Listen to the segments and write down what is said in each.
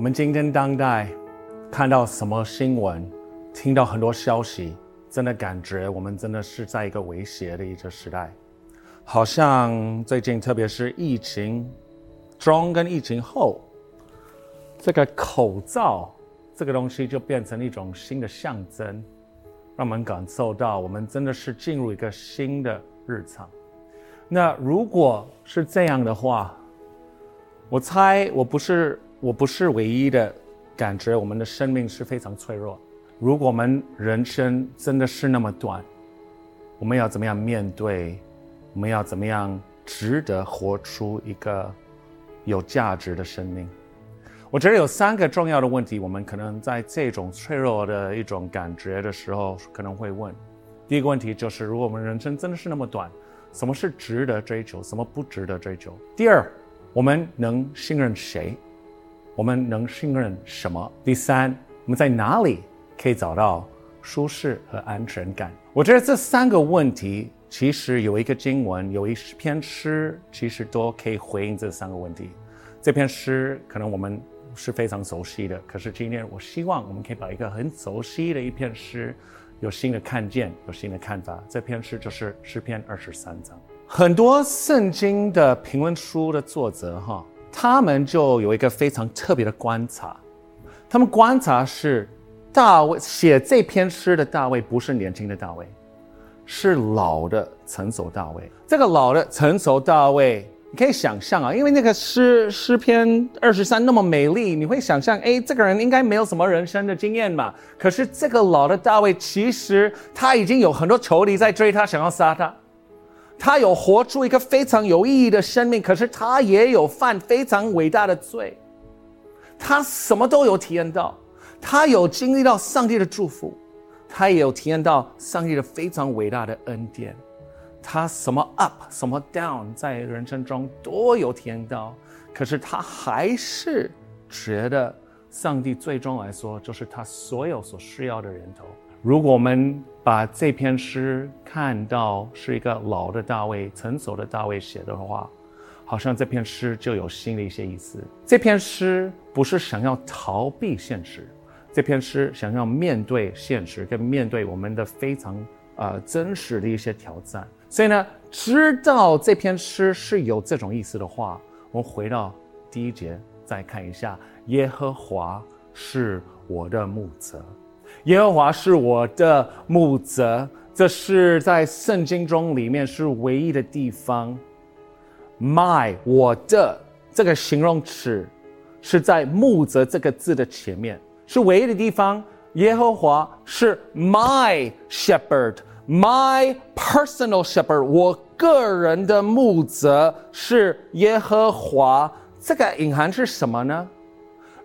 我们今天当代看到什么新闻，听到很多消息，真的感觉我们真的是在一个威胁的一个时代。好像最近，特别是疫情中跟疫情后，这个口罩这个东西就变成一种新的象征，让我们感受到我们真的是进入一个新的日常。那如果是这样的话，我猜我不是我不是唯一的感觉，我们的生命是非常脆弱。如果我们人生真的是那么短，我们要怎么样面对？我们要怎么样值得活出一个有价值的生命？我觉得有三个重要的问题，我们可能在这种脆弱的一种感觉的时候可能会问。第一个问题就是，如果我们人生真的是那么短，什么是值得追求，什么不值得追求？第二，我们能信任谁？我们能信任什么？第三，我们在哪里可以找到舒适和安全感？我觉得这三个问题。其实有一个经文，有一篇诗，其实都可以回应这三个问题。这篇诗可能我们是非常熟悉的，可是今天我希望我们可以把一个很熟悉的一篇诗，有新的看见，有新的看法。这篇诗就是诗篇二十三章。很多圣经的评论书的作者哈，他们就有一个非常特别的观察，他们观察是大卫写这篇诗的大卫不是年轻的大卫。是老的成熟大卫，这个老的成熟大卫，你可以想象啊，因为那个诗诗篇二十三那么美丽，你会想象，哎，这个人应该没有什么人生的经验嘛。可是这个老的大卫，其实他已经有很多仇敌在追他，想要杀他。他有活出一个非常有意义的生命，可是他也有犯非常伟大的罪。他什么都有体验到，他有经历到上帝的祝福。他也有体验到上帝的非常伟大的恩典，他什么 up 什么 down 在人生中都有体验到，可是他还是觉得上帝最终来说就是他所有所需要的人头。如果我们把这篇诗看到是一个老的大卫、成熟的大卫写的话，好像这篇诗就有新的一些意思。这篇诗不是想要逃避现实。这篇诗想要面对现实，跟面对我们的非常呃真实的一些挑战，所以呢，知道这篇诗是有这种意思的话，我们回到第一节再看一下：耶和华是我的牧者，耶和华是我的牧者，这是在圣经中里面是唯一的地方。My 我的这个形容词是在牧者这个字的前面。是唯一的地方，耶和华是 my shepherd，my personal shepherd，我个人的牧者是耶和华。这个隐含是什么呢？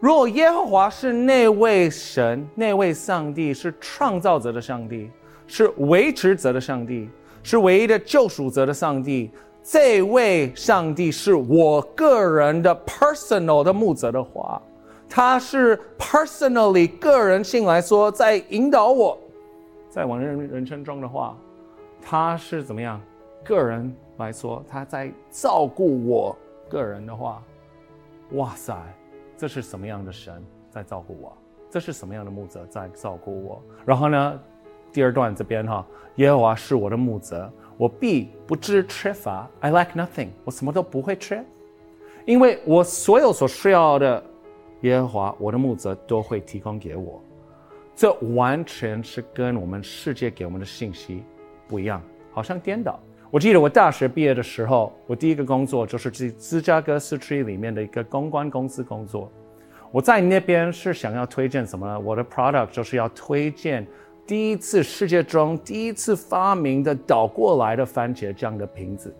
如果耶和华是那位神，那位上帝是创造者的上帝，是维持者的上帝，是唯一的救赎者的上帝，这位上帝是我个人的 personal 的牧者的话。他是 personally 个人性来说，在引导我，在我人人生中的话，他是怎么样？个人来说，他在照顾我个人的话，哇塞，这是什么样的神在照顾我？这是什么样的牧者在照顾我？然后呢，第二段这边哈，耶和华是我的牧者，我必不致缺乏。I lack nothing，我什么都不会缺，因为我所有所需要的。耶和华，我的牧者都会提供给我，这完全是跟我们世界给我们的信息不一样，好像颠倒。我记得我大学毕业的时候，我第一个工作就是去芝加哥市区里面的一个公关公司工作。我在那边是想要推荐什么呢？我的 product 就是要推荐第一次世界中第一次发明的倒过来的番茄酱的瓶子。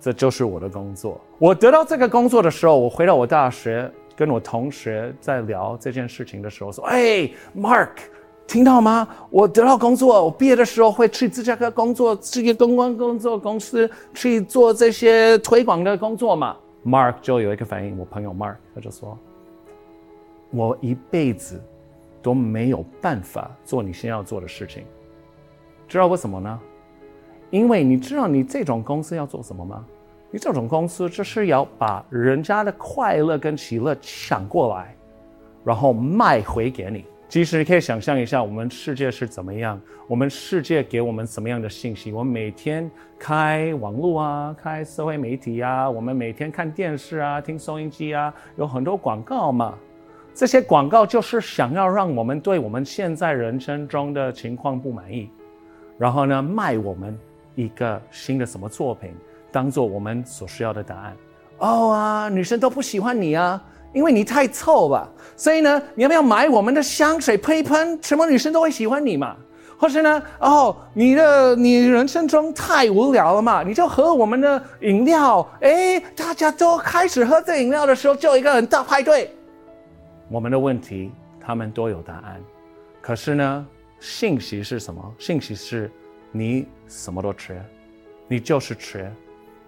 这就是我的工作。我得到这个工作的时候，我回到我大学。跟我同学在聊这件事情的时候说：“哎，Mark，听到吗？我得到工作，我毕业的时候会去芝加哥工作，去公关工作公司去做这些推广的工作嘛。” Mark 就有一个反应，我朋友 Mark 他就说：“我一辈子都没有办法做你现在要做的事情，知道为什么呢？因为你知道你这种公司要做什么吗？你这种公司就是要把人家的快乐跟喜乐抢过来，然后卖回给你。”其实可以想象一下，我们世界是怎么样？我们世界给我们什么样的信息？我们每天开网络啊，开社会媒体啊，我们每天看电视啊，听收音机啊，有很多广告嘛。这些广告就是想要让我们对我们现在人生中的情况不满意，然后呢，卖我们一个新的什么作品，当做我们所需要的答案。哦啊，女生都不喜欢你啊。因为你太臭吧，所以呢，你要不要买我们的香水喷一喷？什么女生都会喜欢你嘛。或是呢，哦，你的你人生中太无聊了嘛，你就喝我们的饮料。哎，大家都开始喝这饮料的时候，就一个很大派对。我们的问题，他们都有答案。可是呢，信息是什么？信息是，你什么都缺，你就是缺，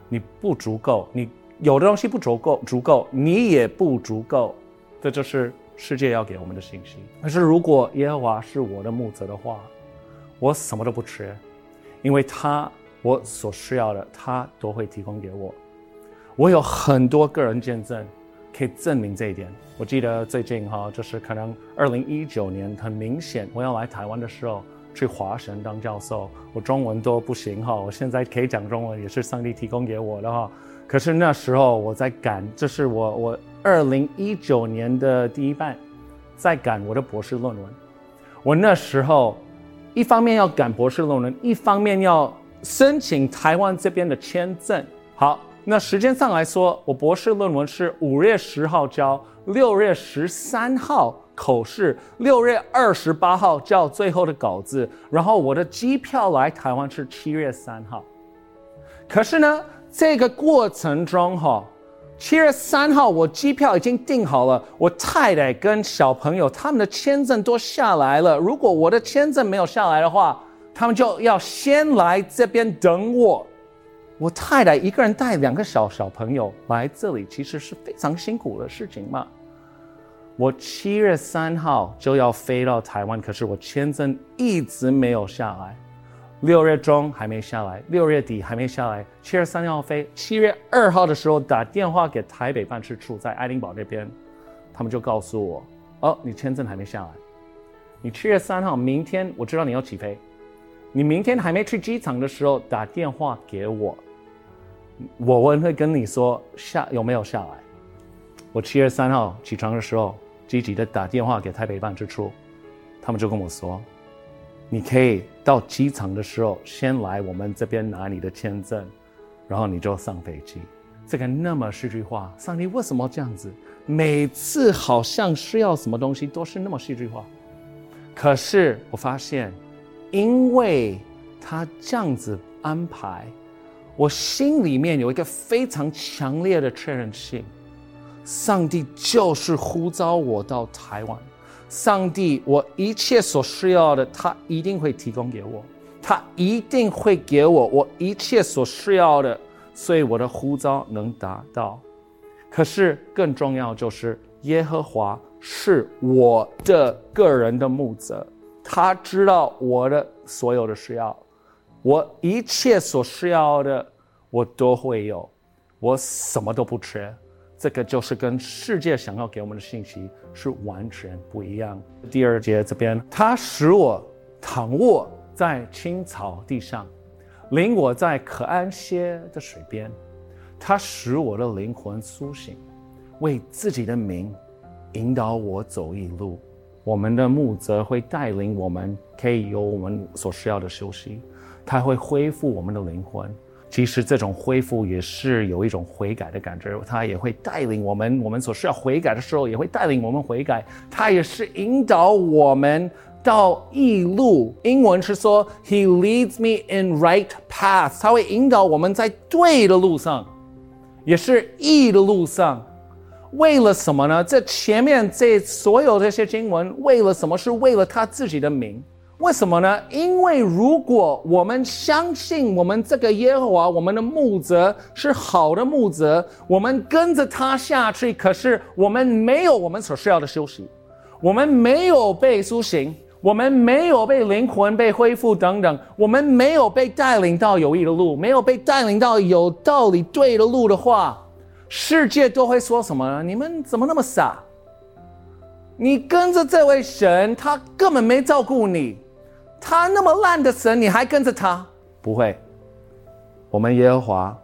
你不足够，你。有的东西不足够，足够你也不足够，这就是世界要给我们的信息。可是如果耶和华是我的牧者的话，我什么都不缺，因为他我所需要的，他都会提供给我。我有很多个人见证可以证明这一点。我记得最近哈，就是可能二零一九年，很明显我要来台湾的时候，去华神当教授，我中文都不行哈，我现在可以讲中文，也是上帝提供给我的哈。可是那时候我在赶，这是我我二零一九年的第一半，在赶我的博士论文。我那时候一方面要赶博士论文，一方面要申请台湾这边的签证。好，那时间上来说，我博士论文是五月十号交，六月十三号口试，六月二十八号交最后的稿子，然后我的机票来台湾是七月三号。可是呢，这个过程中，哈，七月三号我机票已经订好了，我太太跟小朋友他们的签证都下来了。如果我的签证没有下来的话，他们就要先来这边等我。我太太一个人带两个小小朋友来这里，其实是非常辛苦的事情嘛。我七月三号就要飞到台湾，可是我签证一直没有下来。六月中还没下来，六月底还没下来，七月三号飞，七月二号的时候打电话给台北办事处，在爱丁堡那边，他们就告诉我，哦，你签证还没下来，你七月三号明天我知道你要起飞，你明天还没去机场的时候打电话给我，我问会跟你说下有没有下来。我七月三号起床的时候，积极的打电话给台北办事处，他们就跟我说。你可以到机场的时候，先来我们这边拿你的签证，然后你就上飞机。这个那么戏剧化，上帝为什么这样子？每次好像需要什么东西都是那么戏剧化。可是我发现，因为他这样子安排，我心里面有一个非常强烈的确认性：上帝就是呼召我到台湾。上帝，我一切所需要的，他一定会提供给我，他一定会给我我一切所需要的，所以我的呼召能达到。可是更重要就是，耶和华是我的个人的牧者，他知道我的所有的需要，我一切所需要的，我都会有，我什么都不缺。这个就是跟世界想要给我们的信息是完全不一样。第二节这边，他使我躺卧在青草地上，领我在可安歇的水边。他使我的灵魂苏醒，为自己的名引导我走一路。我们的牧者会带领我们，可以有我们所需要的休息。他会恢复我们的灵魂。其实这种恢复也是有一种悔改的感觉，他也会带领我们，我们所需要悔改的时候，也会带领我们悔改。他也是引导我们到义路。英文是说，He leads me in right path。他会引导我们在对的路上，也是义的路上。为了什么呢？这前面这所有这些经文，为了什么？是为了他自己的名。为什么呢？因为如果我们相信我们这个耶和华，我们的牧者是好的牧者，我们跟着他下去，可是我们没有我们所需要的休息，我们没有被苏醒，我们没有被灵魂被恢复等等，我们没有被带领到有益的路，没有被带领到有道理对的路的话，世界都会说什么呢？你们怎么那么傻？你跟着这位神，他根本没照顾你。他那么烂的神，你还跟着他？不会，我们耶和华，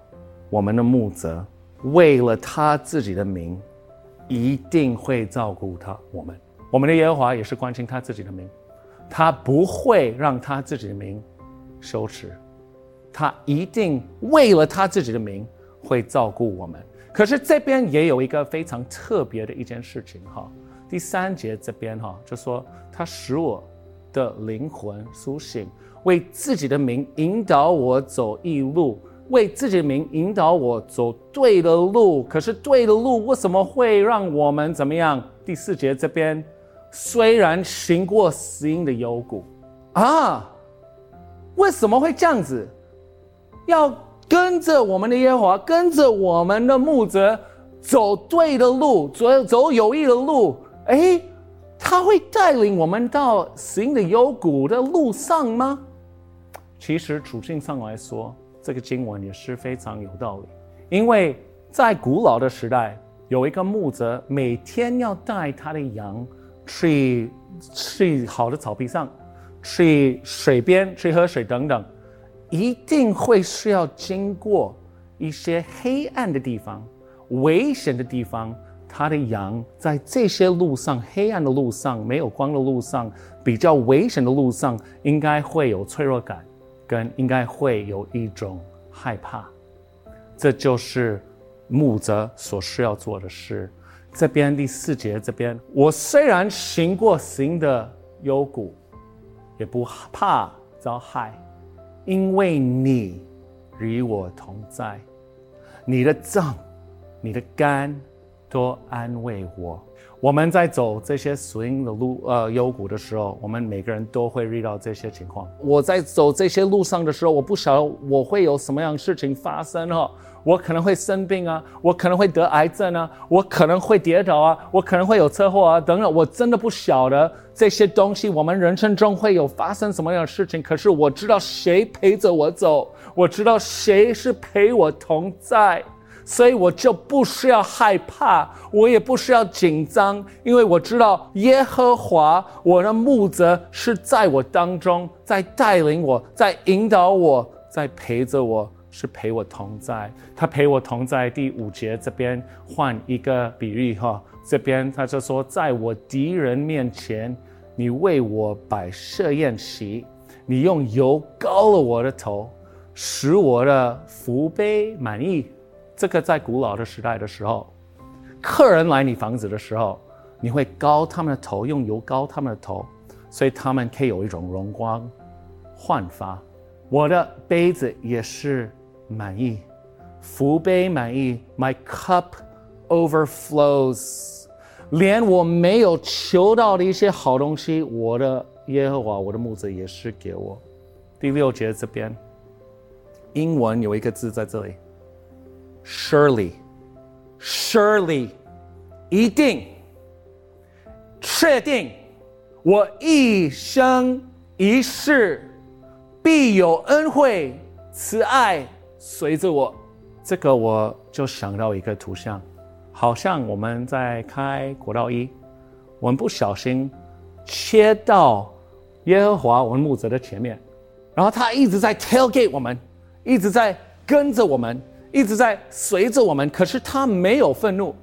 我们的牧者，为了他自己的名，一定会照顾他。我们，我们的耶和华也是关心他自己的名，他不会让他自己的名羞耻，他一定为了他自己的名会照顾我们。可是这边也有一个非常特别的一件事情哈，第三节这边哈就说他使我。的灵魂苏醒，为自己的名引导我走义路，为自己的名引导我走对的路。可是对的路为什么会让我们怎么样？第四节这边，虽然行过死荫的幽谷，啊，为什么会这样子？要跟着我们的耶和华，跟着我们的牧者走对的路，走走有益的路。哎。他会带领我们到行的幽谷的路上吗？其实处境上来说，这个经文也是非常有道理。因为在古老的时代，有一个牧者每天要带他的羊去去好的草地上，去水边去喝水等等，一定会需要经过一些黑暗的地方、危险的地方。他的羊在这些路上，黑暗的路上，没有光的路上，比较危险的路上，应该会有脆弱感，跟应该会有一种害怕。这就是牧者所需要做的事。这边第四节这边，我虽然行过行的幽谷，也不怕遭害，因为你与我同在，你的杖，你的肝。多安慰我。我们在走这些 swing 的路，呃，幽谷的时候，我们每个人都会遇到这些情况。我在走这些路上的时候，我不晓得我会有什么样的事情发生哈。我可能会生病啊，我可能会得癌症啊，我可能会跌倒啊，我可能会有车祸啊，等等。我真的不晓得这些东西，我们人生中会有发生什么样的事情。可是我知道谁陪着我走，我知道谁是陪我同在。所以我就不需要害怕，我也不需要紧张，因为我知道耶和华我的牧者是在我当中，在带领我，在引导我，在陪着我，是陪我同在。他陪我同在。第五节这边换一个比喻哈，这边他就说，在我敌人面前，你为我摆设宴席，你用油膏了我的头，使我的福杯满意。这个在古老的时代的时候，客人来你房子的时候，你会高他们的头，用油膏他们的头，所以他们可以有一种荣光焕发。我的杯子也是满意，福杯满意，My cup overflows。连我没有求到的一些好东西，我的耶和华，我的牧者也是给我。第六节这边，英文有一个字在这里。Surely, surely，一定，确定，我一生一世必有恩惠慈爱随着我。这个我就想到一个图像，好像我们在开国道一，我们不小心切到耶和华我们牧者的前面，然后他一直在 tailgate 我们，一直在跟着我们。一直在随着我们，可是他没有愤怒，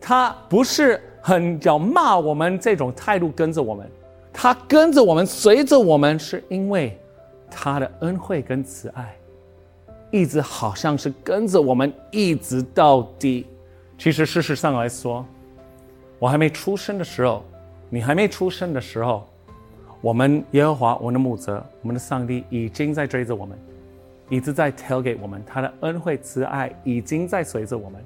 他不是很要骂我们这种态度跟着我们，他跟着我们，随着我们，是因为他的恩惠跟慈爱，一直好像是跟着我们一直到底。其实事实上来说，我还没出生的时候，你还没出生的时候，我们耶和华我们的牧者，我们的上帝已经在追着我们。一直在 tell 给我们，他的恩惠慈爱已经在随着我们。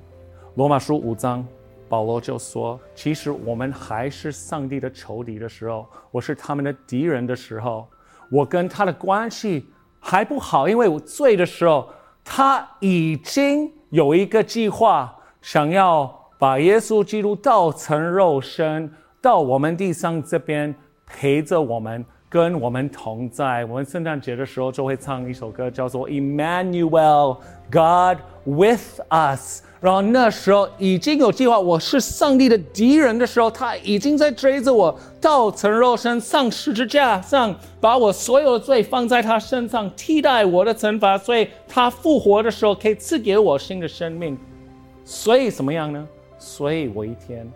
罗马书五章保罗就说：“其实我们还是上帝的仇敌的时候，我是他们的敌人的时候，我跟他的关系还不好，因为我罪的时候，他已经有一个计划，想要把耶稣基督道成肉身到我们地上这边陪着我们。”跟我们同在，我们圣诞节的时候就会唱一首歌，叫做《Emmanuel God with Us》。然后那时候已经有计划，我是上帝的敌人的时候，他已经在追着我，道成肉身上十字架上，把我所有的罪放在他身上，替代我的惩罚。所以他复活的时候，可以赐给我新的生命。所以怎么样呢？所以我一天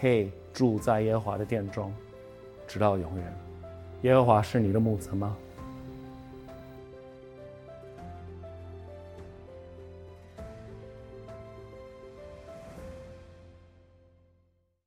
可以住在耶和华的殿中，直到永远。耶和华是你的母子吗？